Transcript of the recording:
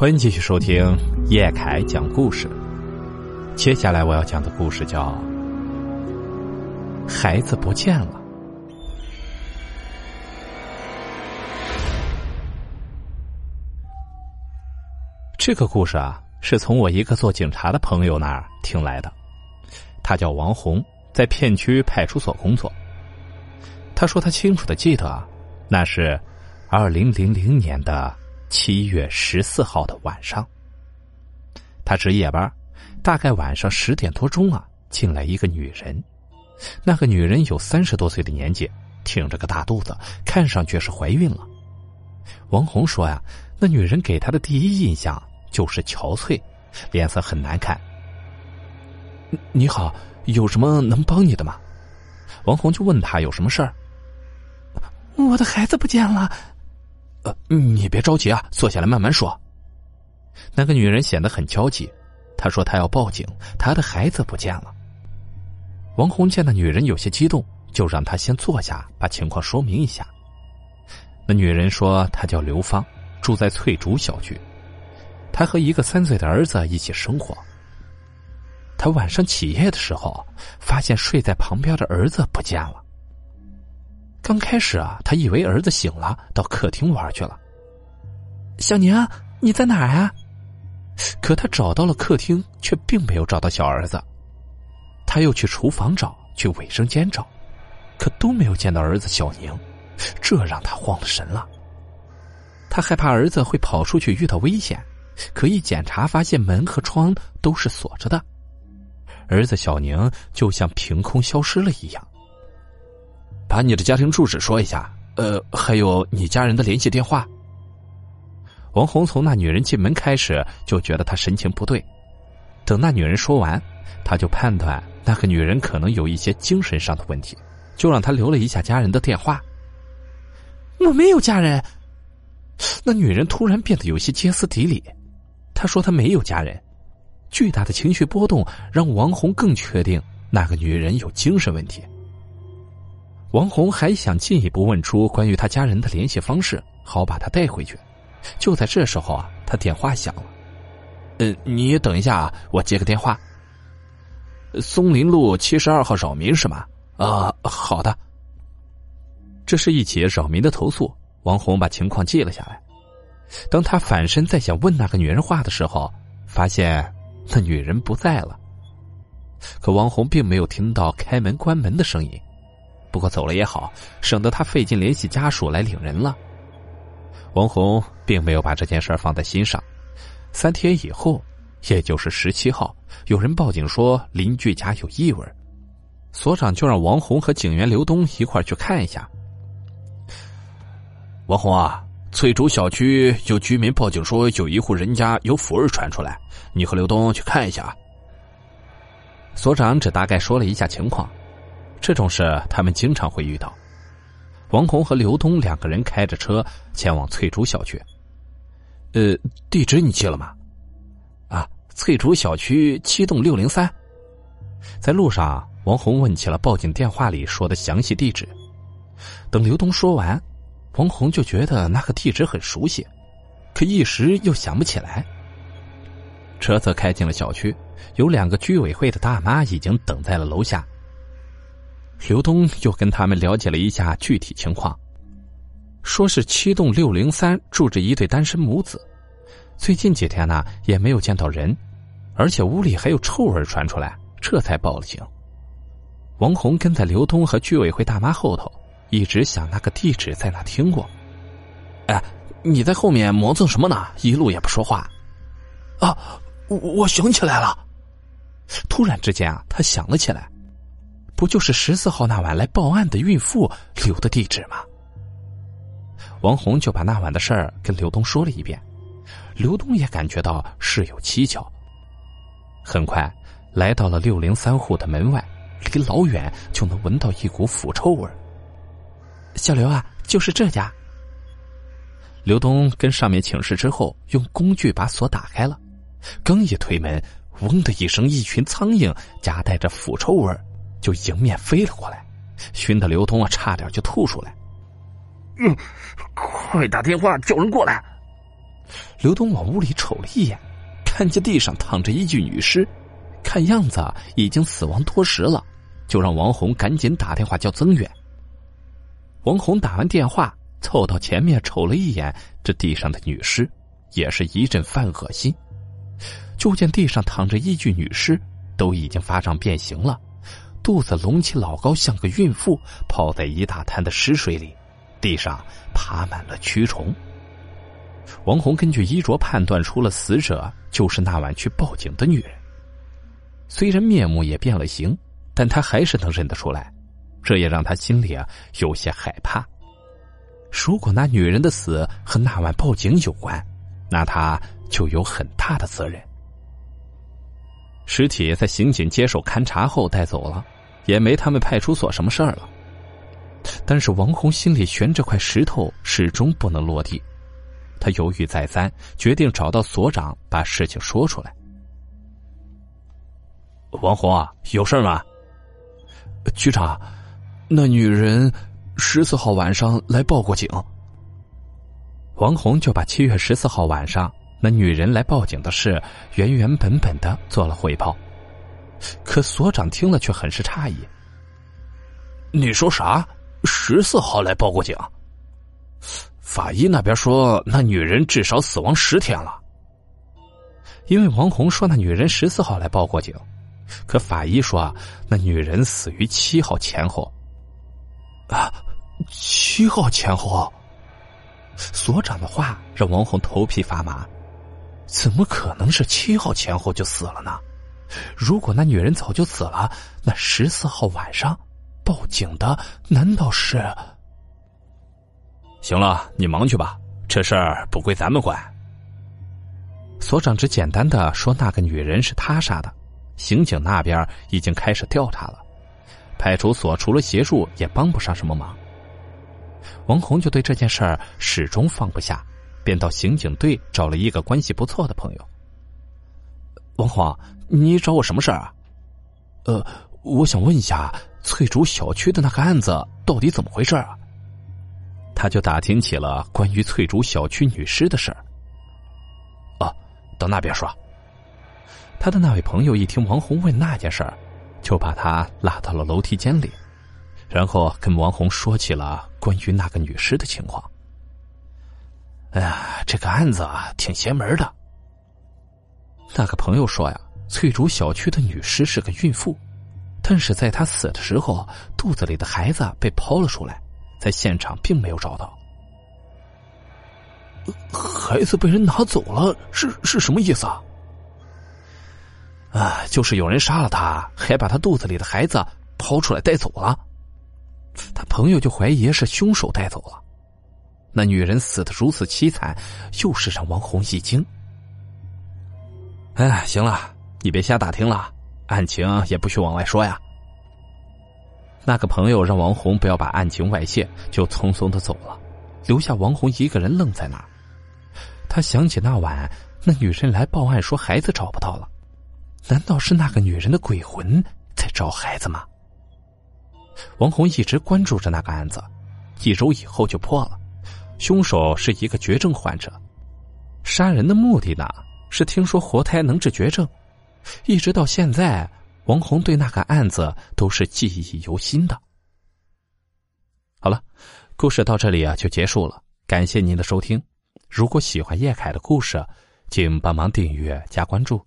欢迎继续收听叶凯讲故事。接下来我要讲的故事叫《孩子不见了》。这个故事啊，是从我一个做警察的朋友那儿听来的。他叫王红，在片区派出所工作。他说他清楚的记得，那是二零零零年的。七月十四号的晚上，他值夜班，大概晚上十点多钟啊，进来一个女人。那个女人有三十多岁的年纪，挺着个大肚子，看上去是怀孕了。王红说呀，那女人给他的第一印象就是憔悴，脸色很难看。你好，有什么能帮你的吗？王红就问他有什么事儿。我的孩子不见了。呃，你别着急啊，坐下来慢慢说。那个女人显得很焦急，她说她要报警，她的孩子不见了。王红见那女人有些激动，就让她先坐下，把情况说明一下。那女人说她叫刘芳，住在翠竹小区，她和一个三岁的儿子一起生活。她晚上起夜的时候，发现睡在旁边的儿子不见了。刚开始啊，他以为儿子醒了，到客厅玩去了。小宁，你在哪儿啊？可他找到了客厅，却并没有找到小儿子。他又去厨房找，去卫生间找，可都没有见到儿子小宁，这让他慌了神了。他害怕儿子会跑出去遇到危险，可一检查发现门和窗都是锁着的，儿子小宁就像凭空消失了一样。把你的家庭住址说一下，呃，还有你家人的联系电话。王红从那女人进门开始就觉得她神情不对，等那女人说完，他就判断那个女人可能有一些精神上的问题，就让她留了一下家人的电话。我没有家人。那女人突然变得有些歇斯底里，她说她没有家人。巨大的情绪波动让王红更确定那个女人有精神问题。王红还想进一步问出关于他家人的联系方式，好把他带回去。就在这时候啊，他电话响了。嗯，你等一下啊，我接个电话。松林路七十二号扰民是吗？啊，好的。这是一起扰民的投诉。王红把情况记了下来。当他反身再想问那个女人话的时候，发现那女人不在了。可王红并没有听到开门关门的声音。不过走了也好，省得他费劲联系家属来领人了。王红并没有把这件事放在心上。三天以后，也就是十七号，有人报警说邻居家有异味，所长就让王红和警员刘东一块去看一下。王红啊，翠竹小区有居民报警说有一户人家有腐味传出来，你和刘东去看一下。所长只大概说了一下情况。这种事他们经常会遇到。王红和刘东两个人开着车前往翠竹小区。呃，地址你记了吗？啊，翠竹小区七栋六零三。在路上，王红问起了报警电话里说的详细地址。等刘东说完，王红就觉得那个地址很熟悉，可一时又想不起来。车子开进了小区，有两个居委会的大妈已经等在了楼下。刘东又跟他们了解了一下具体情况，说是七栋六零三住着一对单身母子，最近几天呢也没有见到人，而且屋里还有臭味传出来，这才报了警。王红跟在刘东和居委会大妈后头，一直想那个地址在哪听过。哎，你在后面磨蹭什么呢？一路也不说话。啊，我我想起来了。突然之间啊，他想了起来。不就是十四号那晚来报案的孕妇留的地址吗？王红就把那晚的事儿跟刘东说了一遍，刘东也感觉到事有蹊跷。很快来到了六零三户的门外，离老远就能闻到一股腐臭味小刘啊，就是这家。刘东跟上面请示之后，用工具把锁打开了，刚一推门，嗡的一声，一群苍蝇夹带着腐臭味。就迎面飞了过来，熏得刘通啊差点就吐出来。嗯，快打电话叫人过来！刘东往屋里瞅了一眼，看见地上躺着一具女尸，看样子已经死亡多时了，就让王红赶紧打电话叫增援。王红打完电话，凑到前面瞅了一眼这地上的女尸，也是一阵犯恶心。就见地上躺着一具女尸，都已经发胀变形了，肚子隆起老高，像个孕妇，泡在一大滩的尸水里，地上爬满了蛆虫。王红根据衣着判断出了死者就是那晚去报警的女人。虽然面目也变了形，但他还是能认得出来，这也让他心里啊有些害怕。如果那女人的死和那晚报警有关，那他就有很大的责任。尸体在刑警接手勘查后带走了，也没他们派出所什么事儿了。但是王红心里悬着块石头，始终不能落地。他犹豫再三，决定找到所长把事情说出来。王红啊，有事吗？局长，那女人十四号晚上来报过警。王红就把七月十四号晚上那女人来报警的事原原本本的做了汇报。可所长听了却很是诧异：“你说啥？十四号来报过警？”法医那边说，那女人至少死亡十天了。因为王红说那女人十四号来报过警，可法医说啊那女人死于七号前后。啊，七号前后。所长的话让王红头皮发麻，怎么可能是七号前后就死了呢？如果那女人早就死了，那十四号晚上报警的难道是？行了，你忙去吧，这事儿不归咱们管。所长只简单的说那个女人是他杀的，刑警那边已经开始调查了，派出所除了协助也帮不上什么忙。王红就对这件事儿始终放不下，便到刑警队找了一个关系不错的朋友。王红，你找我什么事儿啊？呃，我想问一下翠竹小区的那个案子到底怎么回事啊？他就打听起了关于翠竹小区女尸的事儿。哦，到那边说。他的那位朋友一听王红问那件事儿，就把他拉到了楼梯间里，然后跟王红说起了关于那个女尸的情况。哎呀，这个案子啊，挺邪门的。那个朋友说呀，翠竹小区的女尸是个孕妇，但是在她死的时候，肚子里的孩子被抛了出来。在现场并没有找到，孩子被人拿走了，是是什么意思啊？啊，就是有人杀了他，还把他肚子里的孩子抛出来带走了。他朋友就怀疑是凶手带走了。那女人死的如此凄惨，又是让王红一惊。哎，行了，你别瞎打听了，案情也不许往外说呀。那个朋友让王红不要把案情外泄，就匆匆的走了，留下王红一个人愣在那儿。他想起那晚那女人来报案说孩子找不到了，难道是那个女人的鬼魂在找孩子吗？王红一直关注着那个案子，一周以后就破了，凶手是一个绝症患者，杀人的目的呢是听说活胎能治绝症，一直到现在。王红对那个案子都是记忆犹新的。好了，故事到这里啊就结束了，感谢您的收听。如果喜欢叶凯的故事，请帮忙订阅加关注。